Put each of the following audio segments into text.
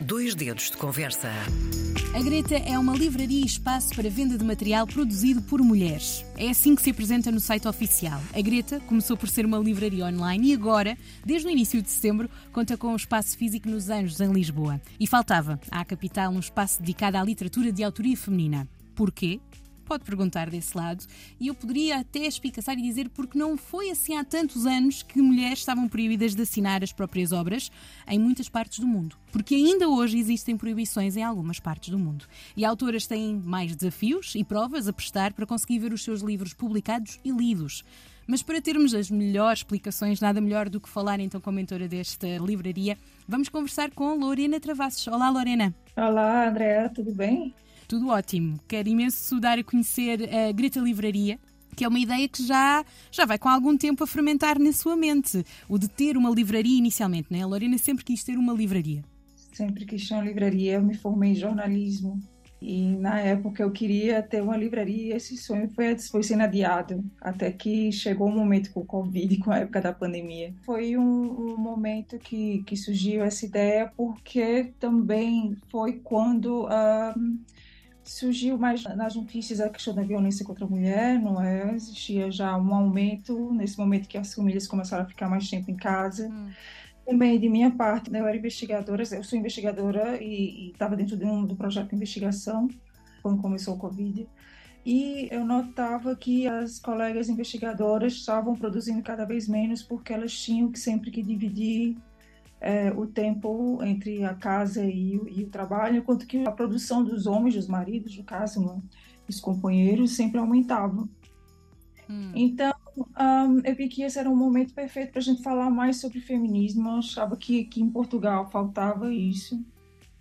Dois dedos de conversa. A Greta é uma livraria e espaço para venda de material produzido por mulheres. É assim que se apresenta no site oficial. A Greta começou por ser uma livraria online e agora, desde o início de setembro, conta com um espaço físico nos Anjos, em Lisboa. E faltava à capital um espaço dedicado à literatura de autoria feminina. Porquê? Pode perguntar desse lado, e eu poderia até espicaçar e dizer porque não foi assim há tantos anos que mulheres estavam proibidas de assinar as próprias obras em muitas partes do mundo. Porque ainda hoje existem proibições em algumas partes do mundo. E autoras têm mais desafios e provas a prestar para conseguir ver os seus livros publicados e lidos. Mas para termos as melhores explicações, nada melhor do que falar então com a mentora desta livraria, vamos conversar com Lorena Travassos. Olá, Lorena. Olá, Andréa, tudo bem? Tudo ótimo. Quero imenso dar a conhecer a Greta Livraria, que é uma ideia que já, já vai com algum tempo a fermentar na sua mente. O de ter uma livraria inicialmente, né? A Lorena sempre quis ter uma livraria. Sempre quis ter uma livraria. Eu me formei em jornalismo e na época eu queria ter uma livraria. Esse sonho foi, foi sendo adiado até que chegou o um momento com o Covid, com a época da pandemia. Foi um, um momento que, que surgiu essa ideia porque também foi quando. Uh, surgiu mais nas notícias a questão da violência contra a mulher, não é? Existia já um aumento nesse momento que as famílias começaram a ficar mais tempo em casa. Hum. Também de minha parte, né, eu era investigadora, eu sou investigadora e estava dentro de um do projeto de investigação quando começou o Covid. E eu notava que as colegas investigadoras estavam produzindo cada vez menos porque elas tinham que sempre que dividir é, o tempo entre a casa e o, e o, trabalho, enquanto que a produção dos homens, dos maridos, no caso, né, os companheiros, sempre aumentava. Hum. Então, um, eu vi que esse era um momento perfeito para a gente falar mais sobre feminismo. Eu achava que, que em Portugal faltava isso.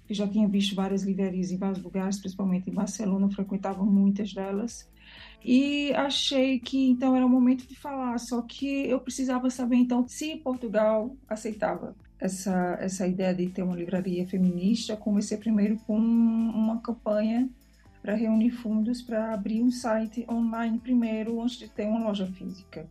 Eu já tinha visto várias livrarias em vários lugares, principalmente em Barcelona, frequentava muitas delas. E achei que então era o momento de falar, só que eu precisava saber então se Portugal aceitava essa, essa ideia de ter uma livraria feminista, comecei primeiro com uma campanha para reunir fundos para abrir um site online primeiro, antes de ter uma loja física.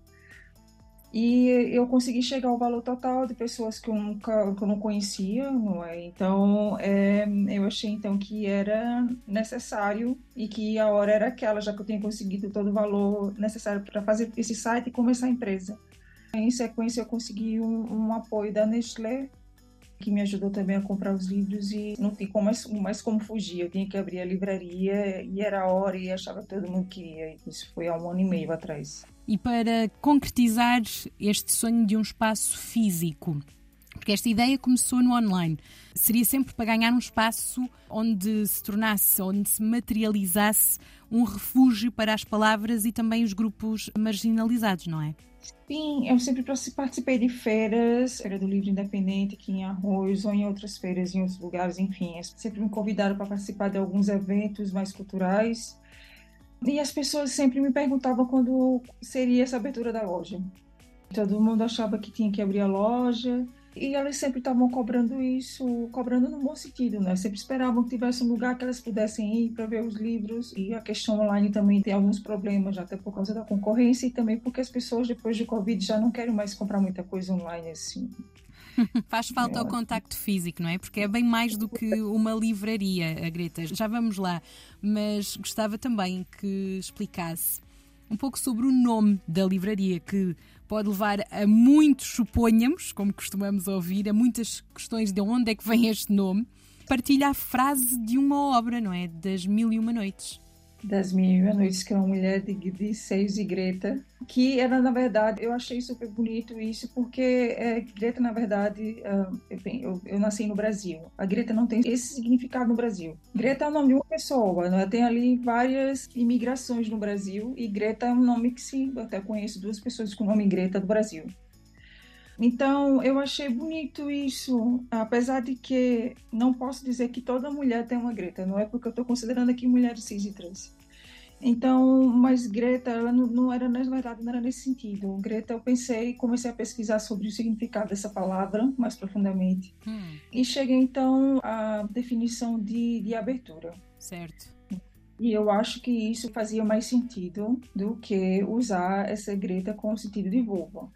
E eu consegui chegar ao valor total de pessoas que eu nunca que eu não conhecia, não é? Então, é, eu achei então que era necessário e que a hora era aquela, já que eu tinha conseguido todo o valor necessário para fazer esse site e começar a empresa. Em sequência, eu consegui um, um apoio da Nestlé, que me ajudou também a comprar os livros e não tinha mais, mais como fugir. Eu tinha que abrir a livraria e era a hora e achava que todo mundo queria. Isso foi há um ano e meio atrás. E para concretizar este sonho de um espaço físico, porque esta ideia começou no online. Seria sempre para ganhar um espaço onde se tornasse, onde se materializasse um refúgio para as palavras e também os grupos marginalizados, não é? Sim, eu sempre participei de feiras, era do livro independente aqui em Arroz ou em outras feiras em outros lugares, enfim. Sempre me convidaram para participar de alguns eventos mais culturais. E as pessoas sempre me perguntavam quando seria essa abertura da loja. Todo mundo achava que tinha que abrir a loja, e elas sempre estavam cobrando isso, cobrando no bom sentido, né? Sempre esperavam que tivesse um lugar que elas pudessem ir para ver os livros. E a questão online também tem alguns problemas, até por causa da concorrência e também porque as pessoas depois do Covid já não querem mais comprar muita coisa online assim. Faz falta é. o contacto físico, não é? Porque é bem mais do que uma livraria, a Greta. Já vamos lá, mas gostava também que explicasse um pouco sobre o nome da livraria, que pode levar a muitos suponhamos, como costumamos ouvir, a muitas questões de onde é que vem este nome. Partilha a frase de uma obra, não é? Das Mil e Uma Noites das Mil Noites, que é uma mulher de, de e Greta, que era, na verdade, eu achei super bonito isso, porque é, Greta, na verdade, uh, eu, eu, nasci no Brasil. A Greta não tem esse significado no Brasil. Greta é o nome de uma pessoa, né? tem ali várias imigrações no Brasil, e Greta é um nome que, sim, eu até conheço duas pessoas com o nome Greta do Brasil. Então, eu achei bonito isso, apesar de que não posso dizer que toda mulher tem uma Greta, não é porque eu estou considerando aqui mulheres cis e trans. Então, mas Greta, ela não, não, era, na verdade, não era nesse sentido. Greta, eu pensei, comecei a pesquisar sobre o significado dessa palavra mais profundamente. Hum. E cheguei, então, à definição de, de abertura. Certo. E eu acho que isso fazia mais sentido do que usar essa Greta com o sentido de vulva.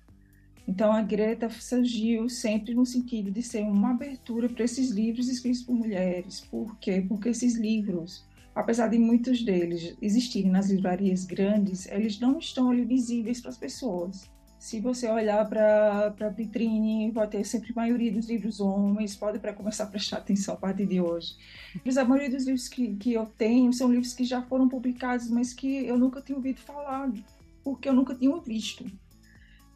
Então a Greta surgiu sempre no sentido de ser uma abertura para esses livros escritos por mulheres. Por quê? Porque esses livros, apesar de muitos deles existirem nas livrarias grandes, eles não estão ali visíveis para as pessoas. Se você olhar para a vitrine, vai ter sempre a maioria dos livros homens, pode para começar a prestar atenção a partir de hoje. Mas a maioria dos livros que, que eu tenho são livros que já foram publicados, mas que eu nunca tinha ouvido falar, porque eu nunca tinha visto.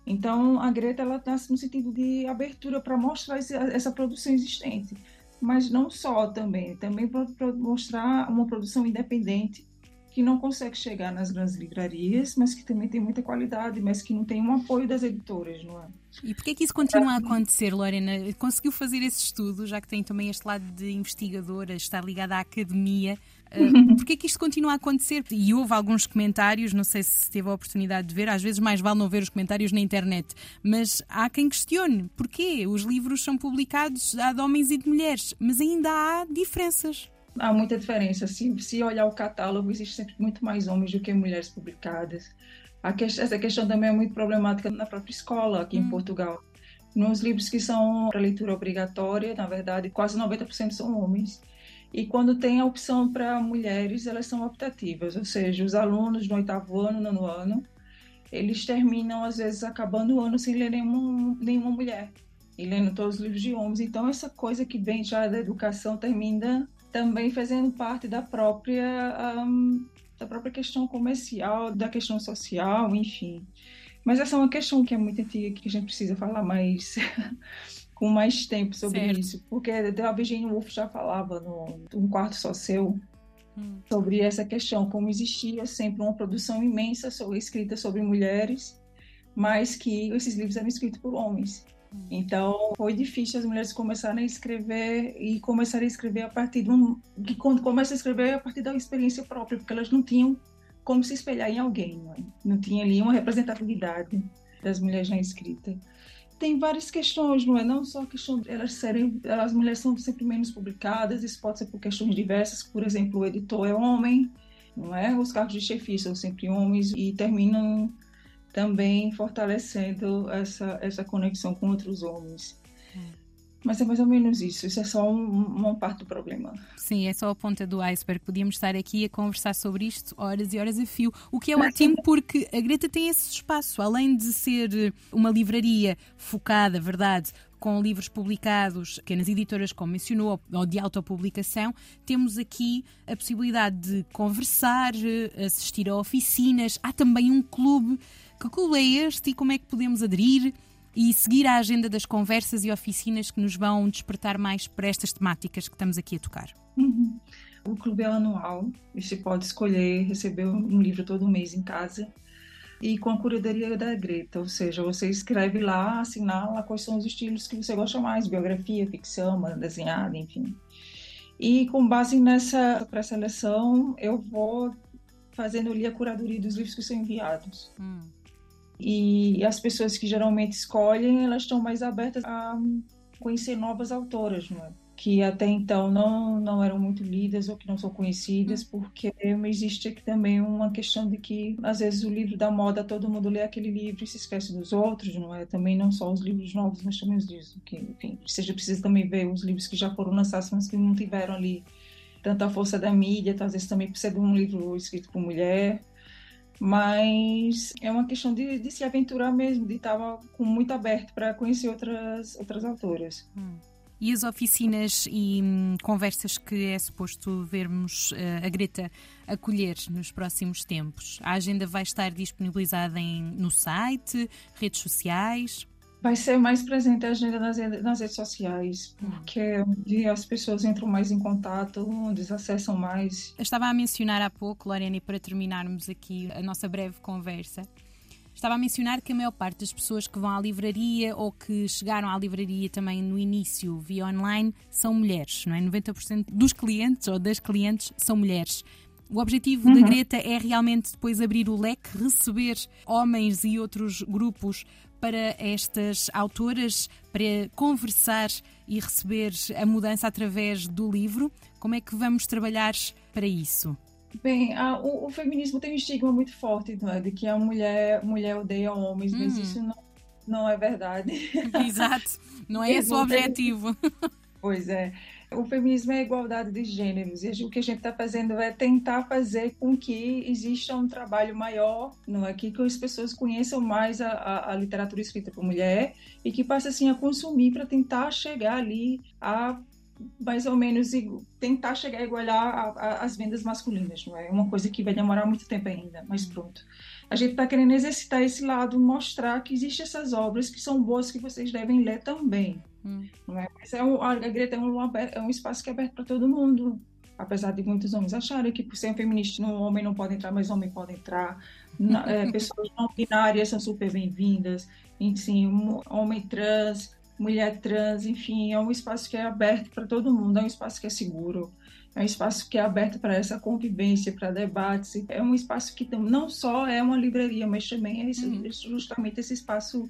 Então, a Greta ela nasce no sentido de abertura para mostrar essa produção existente, mas não só também, também para mostrar uma produção independente que não consegue chegar nas grandes livrarias, mas que também tem muita qualidade, mas que não tem um apoio das editoras, não é? E por que é que isso continua a acontecer, Lorena? Conseguiu fazer esse estudo, já que tem também este lado de investigadora, está ligada à academia. Uh, por que é que isto continua a acontecer? E houve alguns comentários, não sei se teve a oportunidade de ver, às vezes mais vale não ver os comentários na internet, mas há quem questione porquê os livros são publicados há de homens e de mulheres, mas ainda há diferenças há muita diferença. Se, se olhar o catálogo, existe sempre muito mais homens do que mulheres publicadas. Que, essa questão também é muito problemática na própria escola aqui hum. em Portugal. Nos livros que são para leitura obrigatória, na verdade, quase 90% são homens. E quando tem a opção para mulheres, elas são optativas, ou seja, os alunos no oitavo ano, nono ano, eles terminam, às vezes, acabando o ano sem ler nenhuma, nenhuma mulher e lendo todos os livros de homens. Então, essa coisa que vem já da educação termina também fazendo parte da própria um, da própria questão comercial, da questão social, enfim. Mas essa é uma questão que é muito antiga que a gente precisa falar mais com mais tempo sobre certo. isso, porque a Virginia Woolf já falava no Um Quarto Só Seu hum. sobre essa questão, como existia sempre uma produção imensa sobre, escrita sobre mulheres, mas que esses livros eram escritos por homens. Então, foi difícil as mulheres começarem a escrever e começarem a escrever a partir de um. que quando começa a escrever é a partir da experiência própria, porque elas não tinham como se espelhar em alguém, não, é? não tinha ali uma representatividade das mulheres na escrita. Tem várias questões, não é? Não só a questão de elas serem. As mulheres são sempre menos publicadas, isso pode ser por questões diversas, por exemplo, o editor é homem, não é? Os cargos de chefia são sempre homens e terminam também fortalecendo essa, essa conexão com outros homens. É. Mas é mais ou menos isso, isso é só um, uma parte do problema. Sim, é só a ponta do iceberg. Podíamos estar aqui a conversar sobre isto horas e horas a fio, o que é ótimo porque a Greta tem esse espaço, além de ser uma livraria focada, verdade, com livros publicados, pequenas editoras, como mencionou, ou de autopublicação, temos aqui a possibilidade de conversar, assistir a oficinas. Há também um clube que clube é este e como é que podemos aderir e seguir a agenda das conversas e oficinas que nos vão despertar mais para estas temáticas que estamos aqui a tocar? Uhum. O clube é anual, você pode escolher receber um livro todo mês em casa e com a curadoria da Greta, ou seja, você escreve lá, assinala quais são os estilos que você gosta mais, biografia, ficção, desenhada, enfim. E com base nessa pré-seleção, eu vou fazendo ali a curadoria dos livros que são enviados. Hum. E as pessoas que geralmente escolhem, elas estão mais abertas a conhecer novas autoras, não é? Que até então não, não eram muito lidas ou que não são conhecidas, porque existe aqui também uma questão de que, às vezes, o livro da moda, todo mundo lê aquele livro e se esquece dos outros, não é? Também não só os livros novos, mas também os livros que, enfim, seja precisa também ver os livros que já foram lançados, mas que não tiveram ali tanta força da mídia, então, às vezes também de um livro escrito por mulher, mas é uma questão de, de se aventurar mesmo, de estar com muito aberto para conhecer outras, outras autoras. Hum. E as oficinas e hum, conversas que é suposto vermos uh, a Greta acolher nos próximos tempos? A agenda vai estar disponibilizada em, no site, redes sociais? vai ser mais presente a agenda nas, nas redes sociais, porque onde as pessoas entram mais em contato, onde acessam mais. Eu estava a mencionar há pouco, Lorena, e para terminarmos aqui a nossa breve conversa, estava a mencionar que a maior parte das pessoas que vão à livraria ou que chegaram à livraria também no início via online são mulheres, não é? 90% dos clientes ou das clientes são mulheres. O objetivo uhum. da Greta é realmente depois abrir o leque, receber homens e outros grupos para estas autoras para conversar e receber a mudança através do livro? Como é que vamos trabalhar para isso? Bem, a, o, o, feminismo tem um estigma muito forte, não é? De que a mulher, mulher odeia homens, mas hum. isso não, não é verdade. Exato, não é esse o objetivo. Pois é. O feminismo é a igualdade de gêneros e o que a gente está fazendo é tentar fazer com que exista um trabalho maior, não é? que, as pessoas conheçam mais a, a, a literatura escrita por mulher e que passem assim a consumir para tentar chegar ali a mais ou menos tentar chegar a igualar as vendas masculinas, não é? Uma coisa que vai demorar muito tempo ainda, mas pronto. A gente está querendo exercitar esse lado, mostrar que existem essas obras que são boas que vocês devem ler também. Hum. Não é? Mas é um, a Greta é um, é um espaço que é aberto para todo mundo. Apesar de muitos homens acharem que por ser um feminista, um homem não pode entrar, mas homem pode entrar. Na, é, pessoas não binárias são super bem-vindas. Enfim, um homem trans, mulher trans, enfim, é um espaço que é aberto para todo mundo, é um espaço que é seguro, é um espaço que é aberto para essa convivência, para debates, é um espaço que não só é uma livraria, mas também é uhum. justamente esse espaço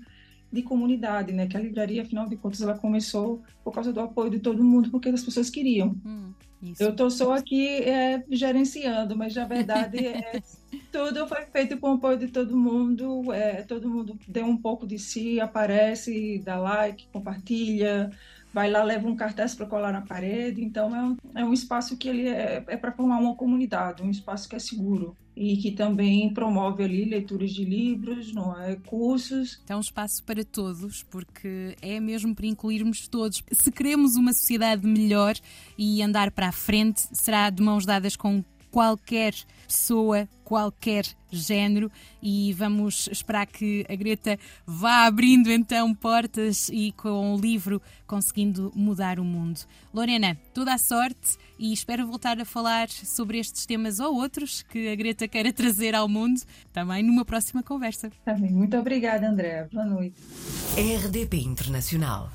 de comunidade, né? Que a livraria, afinal de contas, ela começou por causa do apoio de todo mundo, porque as pessoas queriam. Hum, eu tô só aqui é, gerenciando, mas na verdade é, tudo foi feito com o apoio de todo mundo. É, todo mundo deu um pouco de si, aparece, dá like, compartilha, vai lá, leva um cartaz para colar na parede. Então é um, é um espaço que ele é, é para formar uma comunidade, um espaço que é seguro e que também promove ali leituras de livros, não é? cursos. É um espaço para todos, porque é mesmo para incluirmos todos. Se queremos uma sociedade melhor e andar para a frente, será de mãos dadas com qualquer pessoa, qualquer género e vamos esperar que a Greta vá abrindo então portas e com o livro conseguindo mudar o mundo. Lorena, toda a sorte e espero voltar a falar sobre estes temas ou outros que a Greta queira trazer ao mundo também numa próxima conversa. Também. Muito obrigada, André. Boa noite. RDP Internacional.